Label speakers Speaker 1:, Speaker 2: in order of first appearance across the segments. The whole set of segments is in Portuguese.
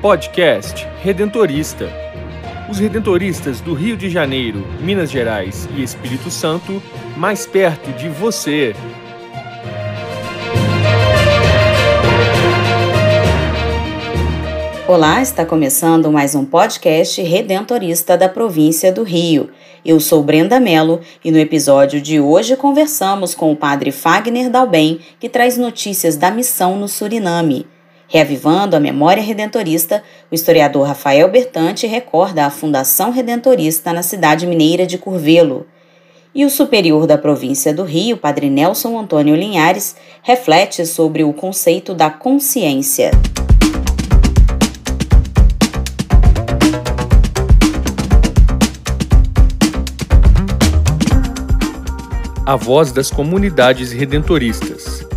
Speaker 1: Podcast Redentorista. Os redentoristas do Rio de Janeiro, Minas Gerais e Espírito Santo, mais perto de você.
Speaker 2: Olá, está começando mais um podcast redentorista da província do Rio. Eu sou Brenda Mello e no episódio de hoje conversamos com o padre Fagner Dalben, que traz notícias da missão no Suriname. Reavivando a memória redentorista, o historiador Rafael Bertante recorda a Fundação Redentorista na cidade mineira de Curvelo. E o superior da província do Rio, Padre Nelson Antônio Linhares, reflete sobre o conceito da consciência.
Speaker 1: A voz das comunidades redentoristas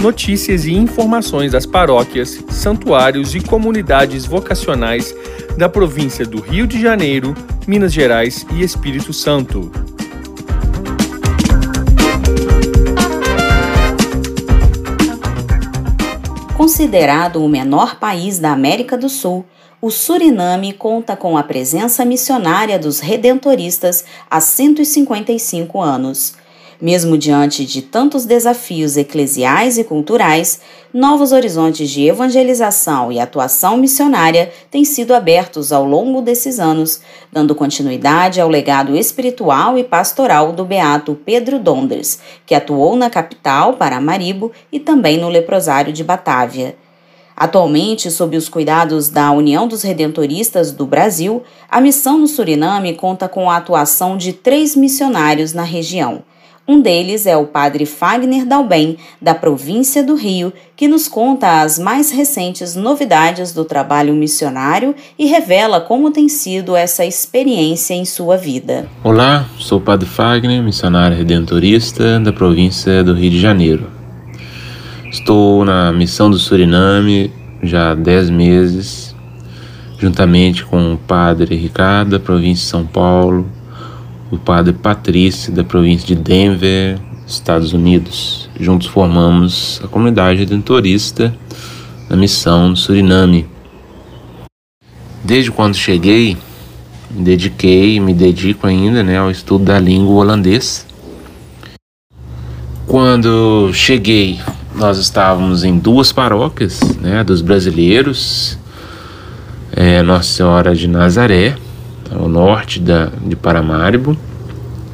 Speaker 1: notícias e informações das paróquias, santuários e comunidades vocacionais da província do Rio de Janeiro, Minas Gerais e Espírito Santo.
Speaker 2: Considerado o menor país da América do Sul, o Suriname conta com a presença missionária dos redentoristas há 155 anos. Mesmo diante de tantos desafios eclesiais e culturais, novos horizontes de evangelização e atuação missionária têm sido abertos ao longo desses anos, dando continuidade ao legado espiritual e pastoral do beato Pedro Dondres, que atuou na capital, Paramaribo, e também no leprosário de Batávia. Atualmente, sob os cuidados da União dos Redentoristas do Brasil, a missão no Suriname conta com a atuação de três missionários na região. Um deles é o padre Fagner Dalben, da província do Rio, que nos conta as mais recentes novidades do trabalho missionário e revela como tem sido essa experiência em sua vida.
Speaker 3: Olá, sou o padre Fagner, missionário redentorista da província do Rio de Janeiro. Estou na missão do Suriname já há 10 meses, juntamente com o padre Ricardo, da província de São Paulo, o padre Patrício, da província de Denver, Estados Unidos. Juntos formamos a comunidade redentorista na missão no Suriname. Desde quando cheguei, me dediquei, me dedico ainda né, ao estudo da língua holandesa. Quando cheguei, nós estávamos em duas paróquias né, dos brasileiros, é, Nossa Senhora de Nazaré ao norte da, de Paramaribo,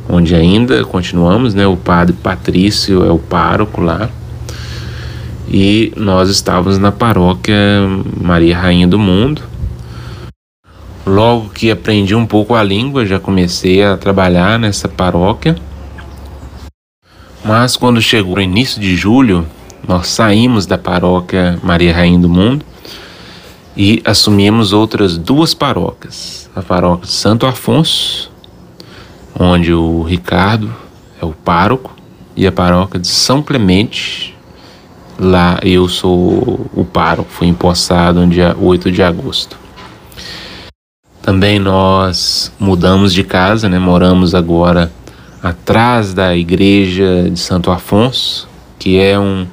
Speaker 3: onde ainda continuamos, né? O padre Patrício é o pároco lá. E nós estávamos na paróquia Maria Rainha do Mundo. Logo que aprendi um pouco a língua, já comecei a trabalhar nessa paróquia. Mas quando chegou o início de julho, nós saímos da paróquia Maria Rainha do Mundo e assumimos outras duas paróquias. A paróquia de Santo Afonso, onde o Ricardo é o pároco, e a paróquia de São Clemente, lá eu sou o pároco, fui empossado no dia 8 de agosto. Também nós mudamos de casa, né? moramos agora atrás da igreja de Santo Afonso, que é um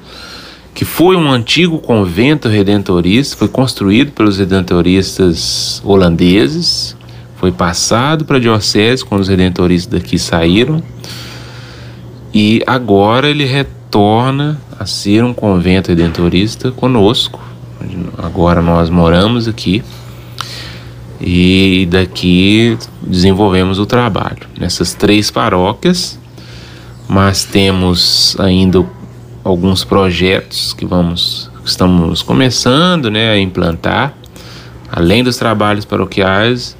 Speaker 3: que foi um antigo convento redentorista, foi construído pelos redentoristas holandeses, foi passado para a diocese quando os redentoristas daqui saíram, e agora ele retorna a ser um convento redentorista conosco. Agora nós moramos aqui e daqui desenvolvemos o trabalho nessas três paróquias, mas temos ainda alguns projetos que vamos que estamos começando né, a implantar. Além dos trabalhos paroquiais,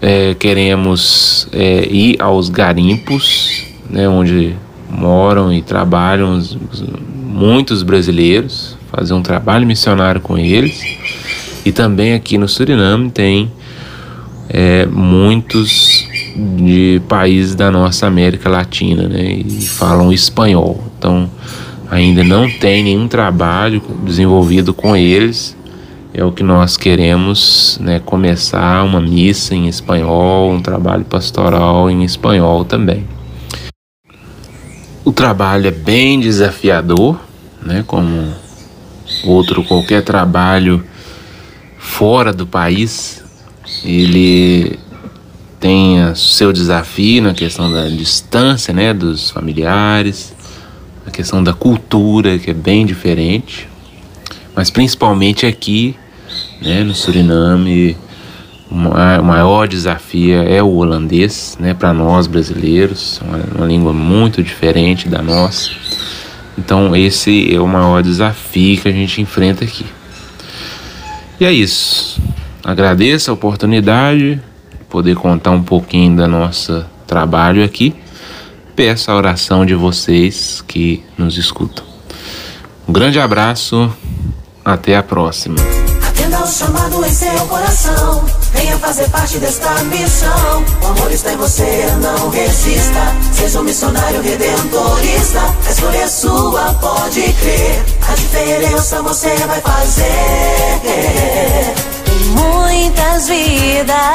Speaker 3: é, queremos é, ir aos garimpos, né, onde moram e trabalham os, muitos brasileiros, fazer um trabalho missionário com eles. E também aqui no Suriname tem é, muitos de países da nossa América Latina, né? E falam espanhol. Então, ainda não tem nenhum trabalho desenvolvido com eles. É o que nós queremos, né? Começar uma missa em espanhol, um trabalho pastoral em espanhol também. O trabalho é bem desafiador, né? Como outro qualquer trabalho fora do país, ele tem seu desafio na questão da distância, né, dos familiares, a questão da cultura, que é bem diferente, mas principalmente aqui, né, no Suriname, o maior desafio é o holandês, né, para nós brasileiros, uma, uma língua muito diferente da nossa. Então esse é o maior desafio que a gente enfrenta aqui. E é isso. Agradeço a oportunidade de poder contar um pouquinho da nosso trabalho aqui. Peço a oração de vocês que nos escutam. Um grande abraço, até a próxima. Atenda o chamado em seu coração. Venha fazer parte desta missão. O amor está em você, não resista. Seja um missionário redentorista. A escolha é sua, pode crer. A diferença você vai fazer. Muitas vidas.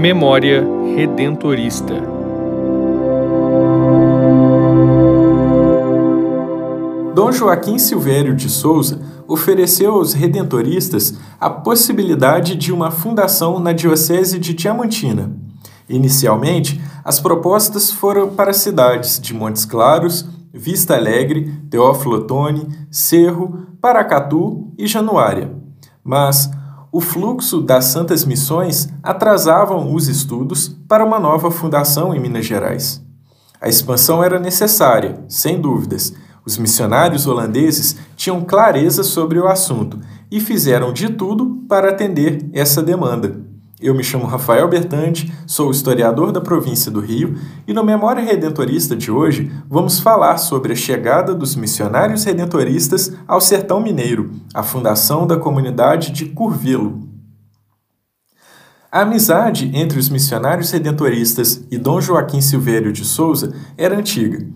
Speaker 1: Memória Redentorista
Speaker 4: Dom Joaquim Silvério de Souza ofereceu aos redentoristas a possibilidade de uma fundação na Diocese de Diamantina. Inicialmente, as propostas foram para cidades de Montes Claros, Vista Alegre, Teófilo Otoni, Cerro, Paracatu e Januária. Mas o fluxo das Santas Missões atrasavam os estudos para uma nova fundação em Minas Gerais. A expansão era necessária, sem dúvidas, os missionários holandeses tinham clareza sobre o assunto e fizeram de tudo para atender essa demanda. Eu me chamo Rafael Bertante, sou historiador da província do Rio e no Memória Redentorista de hoje vamos falar sobre a chegada dos missionários redentoristas ao Sertão Mineiro, a fundação da comunidade de Curvelo. A amizade entre os missionários redentoristas e Dom Joaquim Silvério de Souza era antiga.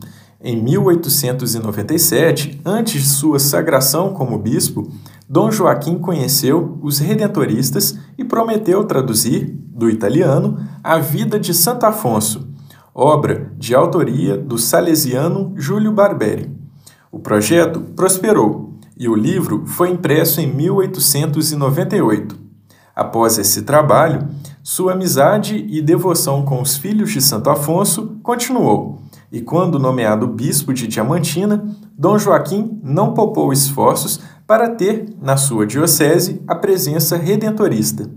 Speaker 4: Em 1897, antes de sua sagração como bispo, Dom Joaquim conheceu os redentoristas e prometeu traduzir, do italiano, a vida de Santo Afonso, obra de autoria do salesiano Júlio Barberi. O projeto prosperou e o livro foi impresso em 1898. Após esse trabalho, sua amizade e devoção com os filhos de Santo Afonso continuou e quando nomeado bispo de Diamantina, Dom Joaquim não poupou esforços para ter, na sua diocese, a presença redentorista.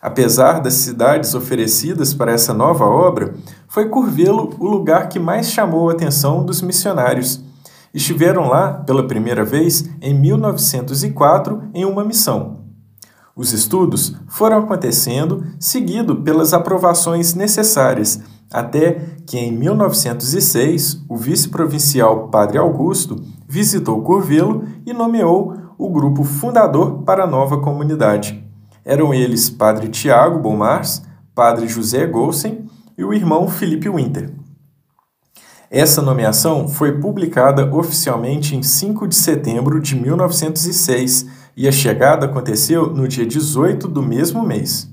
Speaker 4: Apesar das cidades oferecidas para essa nova obra, foi Curvelo o lugar que mais chamou a atenção dos missionários. Estiveram lá pela primeira vez em 1904 em uma missão. Os estudos foram acontecendo seguido pelas aprovações necessárias até que em 1906 o vice-provincial Padre Augusto visitou Curvelo e nomeou o grupo fundador para a nova comunidade. Eram eles Padre Tiago Bomars, Padre José Golsen e o irmão Felipe Winter. Essa nomeação foi publicada oficialmente em 5 de setembro de 1906 e a chegada aconteceu no dia 18 do mesmo mês.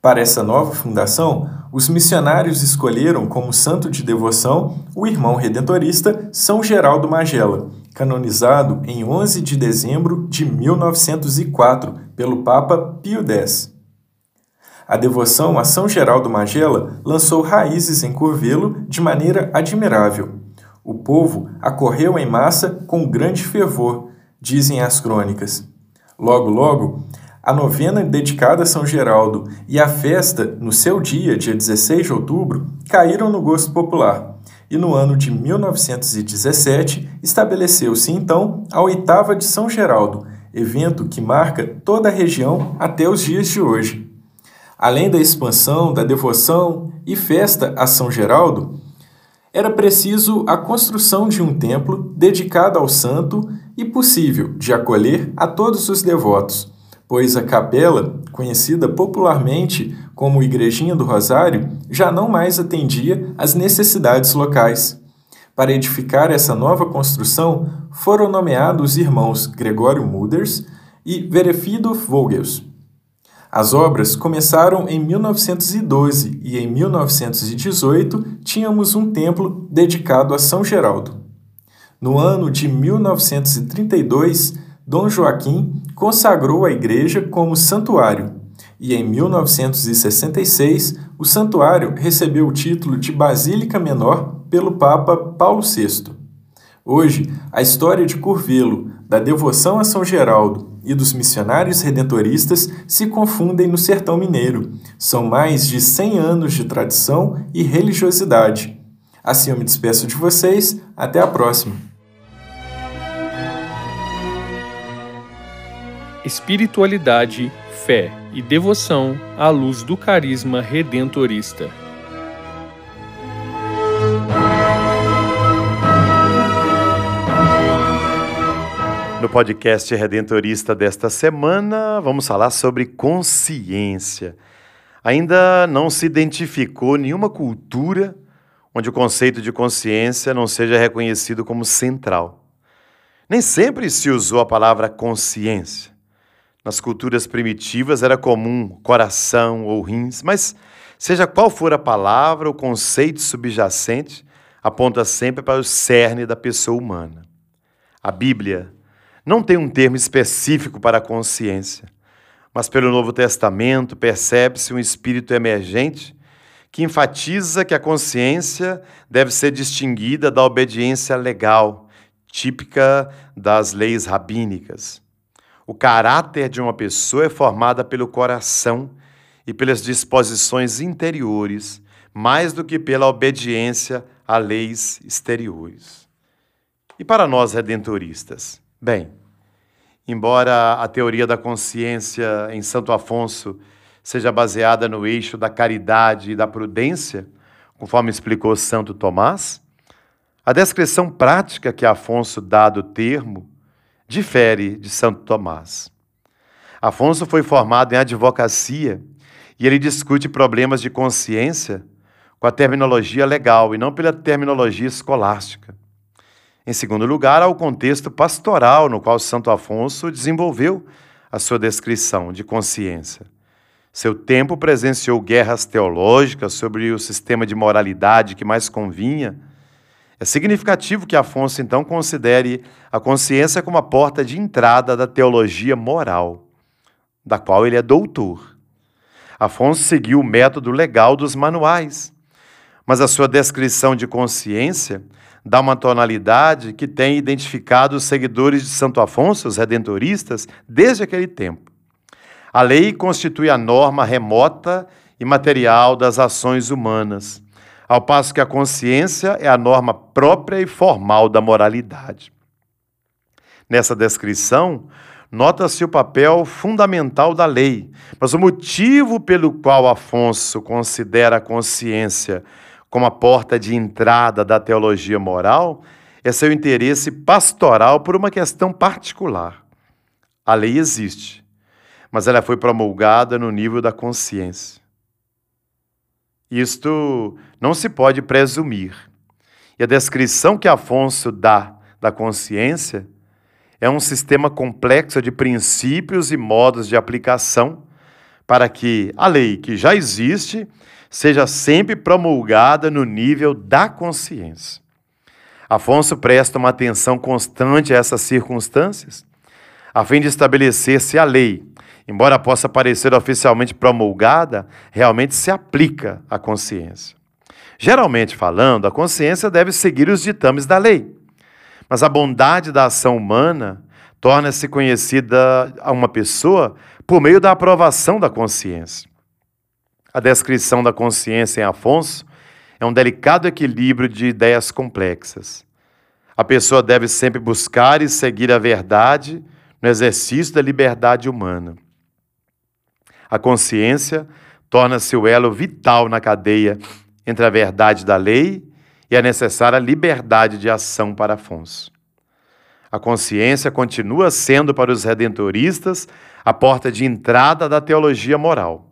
Speaker 4: Para essa nova fundação, os missionários escolheram como santo de devoção o irmão redentorista São Geraldo Magela, canonizado em 11 de dezembro de 1904 pelo Papa Pio X. A devoção a São Geraldo Magela lançou raízes em Curvelo de maneira admirável. O povo acorreu em massa com grande fervor, dizem as crônicas. Logo, logo, a novena dedicada a São Geraldo e a festa, no seu dia, dia 16 de outubro, caíram no gosto popular. E no ano de 1917 estabeleceu-se então a oitava de São Geraldo, evento que marca toda a região até os dias de hoje. Além da expansão da devoção e festa a São Geraldo, Era preciso a construção de um templo dedicado ao santo e possível de acolher a todos os devotos, pois a capela, conhecida popularmente como Igrejinha do Rosário, já não mais atendia às necessidades locais. Para edificar essa nova construção, foram nomeados os irmãos Gregório Muders e Verefido Vogels. As obras começaram em 1912 e em 1918 tínhamos um templo dedicado a São Geraldo. No ano de 1932, Dom Joaquim consagrou a igreja como santuário, e em 1966 o santuário recebeu o título de Basílica Menor pelo Papa Paulo VI. Hoje, a história de Curvelo, da devoção a São Geraldo e dos missionários redentoristas se confundem no sertão mineiro. São mais de 100 anos de tradição e religiosidade. Assim eu me despeço de vocês, até a próxima.
Speaker 1: Espiritualidade, fé e devoção à luz do carisma redentorista.
Speaker 5: No podcast Redentorista desta semana, vamos falar sobre consciência. Ainda não se identificou nenhuma cultura onde o conceito de consciência não seja reconhecido como central. Nem sempre se usou a palavra consciência. Nas culturas primitivas era comum coração ou rins, mas seja qual for a palavra, o conceito subjacente aponta sempre para o cerne da pessoa humana. A Bíblia não tem um termo específico para a consciência, mas pelo Novo Testamento percebe-se um espírito emergente que enfatiza que a consciência deve ser distinguida da obediência legal, típica das leis rabínicas. O caráter de uma pessoa é formado pelo coração e pelas disposições interiores, mais do que pela obediência a leis exteriores. E para nós redentoristas? Bem, embora a teoria da consciência em Santo Afonso seja baseada no eixo da caridade e da prudência, conforme explicou Santo Tomás, a descrição prática que Afonso dá do termo difere de Santo Tomás. Afonso foi formado em advocacia e ele discute problemas de consciência com a terminologia legal e não pela terminologia escolástica. Em segundo lugar, há o contexto pastoral no qual Santo Afonso desenvolveu a sua descrição de consciência. Seu tempo presenciou guerras teológicas sobre o sistema de moralidade que mais convinha. É significativo que Afonso então considere a consciência como a porta de entrada da teologia moral, da qual ele é doutor. Afonso seguiu o método legal dos manuais, mas a sua descrição de consciência dá uma tonalidade que tem identificado os seguidores de Santo Afonso, os redentoristas, desde aquele tempo. A lei constitui a norma remota e material das ações humanas, ao passo que a consciência é a norma própria e formal da moralidade. Nessa descrição, nota-se o papel fundamental da lei, mas o motivo pelo qual Afonso considera a consciência como a porta de entrada da teologia moral, é seu interesse pastoral por uma questão particular. A lei existe, mas ela foi promulgada no nível da consciência. Isto não se pode presumir. E a descrição que Afonso dá da consciência é um sistema complexo de princípios e modos de aplicação para que a lei que já existe seja sempre promulgada no nível da consciência. Afonso presta uma atenção constante a essas circunstâncias, a fim de estabelecer se a lei, embora possa parecer oficialmente promulgada, realmente se aplica à consciência. Geralmente falando, a consciência deve seguir os ditames da lei, mas a bondade da ação humana torna-se conhecida a uma pessoa por meio da aprovação da consciência. A descrição da consciência em Afonso é um delicado equilíbrio de ideias complexas. A pessoa deve sempre buscar e seguir a verdade no exercício da liberdade humana. A consciência torna-se o elo vital na cadeia entre a verdade da lei e a necessária liberdade de ação para Afonso. A consciência continua sendo para os redentoristas a porta de entrada da teologia moral.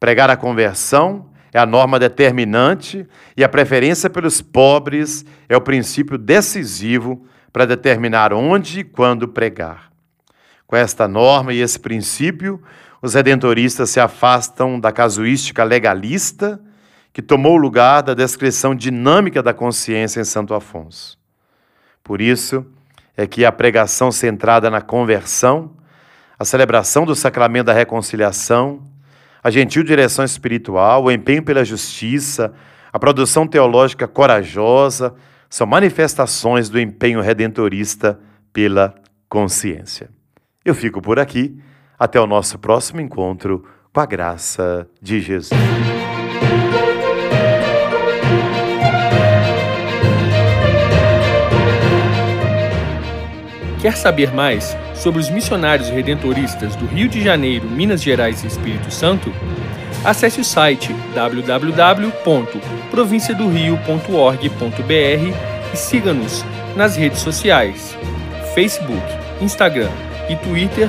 Speaker 5: Pregar a conversão é a norma determinante e a preferência pelos pobres é o princípio decisivo para determinar onde e quando pregar. Com esta norma e esse princípio, os redentoristas se afastam da casuística legalista que tomou lugar da descrição dinâmica da consciência em Santo Afonso. Por isso é que a pregação centrada na conversão, a celebração do sacramento da reconciliação, a gentil direção espiritual, o empenho pela justiça, a produção teológica corajosa, são manifestações do empenho redentorista pela consciência. Eu fico por aqui. Até o nosso próximo encontro com a graça de Jesus.
Speaker 1: Quer saber mais sobre os missionários redentoristas do Rio de Janeiro, Minas Gerais e Espírito Santo? Acesse o site www.provinciadorio.org.br e siga-nos nas redes sociais: Facebook, Instagram e Twitter,